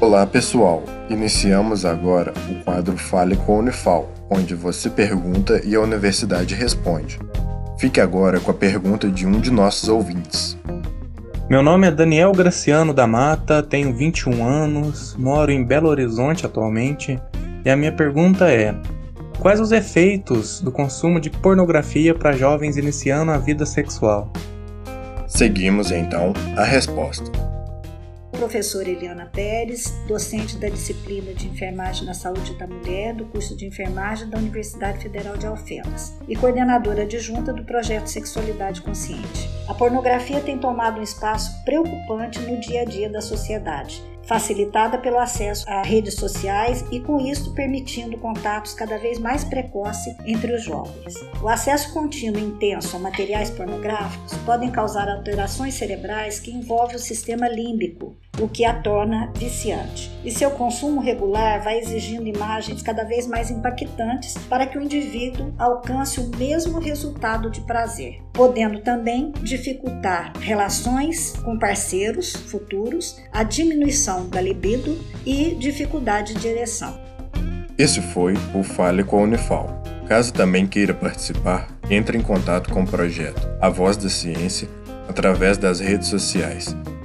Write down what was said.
Olá pessoal, iniciamos agora o quadro Fale com a Unifal, onde você pergunta e a universidade responde. Fique agora com a pergunta de um de nossos ouvintes. Meu nome é Daniel Graciano da Mata, tenho 21 anos, moro em Belo Horizonte atualmente e a minha pergunta é: quais os efeitos do consumo de pornografia para jovens iniciando a vida sexual? Seguimos então a resposta professora Eliana Pérez, docente da disciplina de Enfermagem na Saúde da Mulher do curso de Enfermagem da Universidade Federal de Alfenas e coordenadora adjunta do projeto Sexualidade Consciente. A pornografia tem tomado um espaço preocupante no dia a dia da sociedade facilitada pelo acesso a redes sociais e, com isso, permitindo contatos cada vez mais precoces entre os jovens. O acesso contínuo e intenso a materiais pornográficos podem causar alterações cerebrais que envolvem o sistema límbico, o que a torna viciante. E seu consumo regular vai exigindo imagens cada vez mais impactantes para que o indivíduo alcance o mesmo resultado de prazer, podendo também dificultar relações com parceiros futuros, a diminuição da libido e dificuldade de ereção. Esse foi o Fale com a Unifal. Caso também queira participar, entre em contato com o projeto A Voz da Ciência através das redes sociais,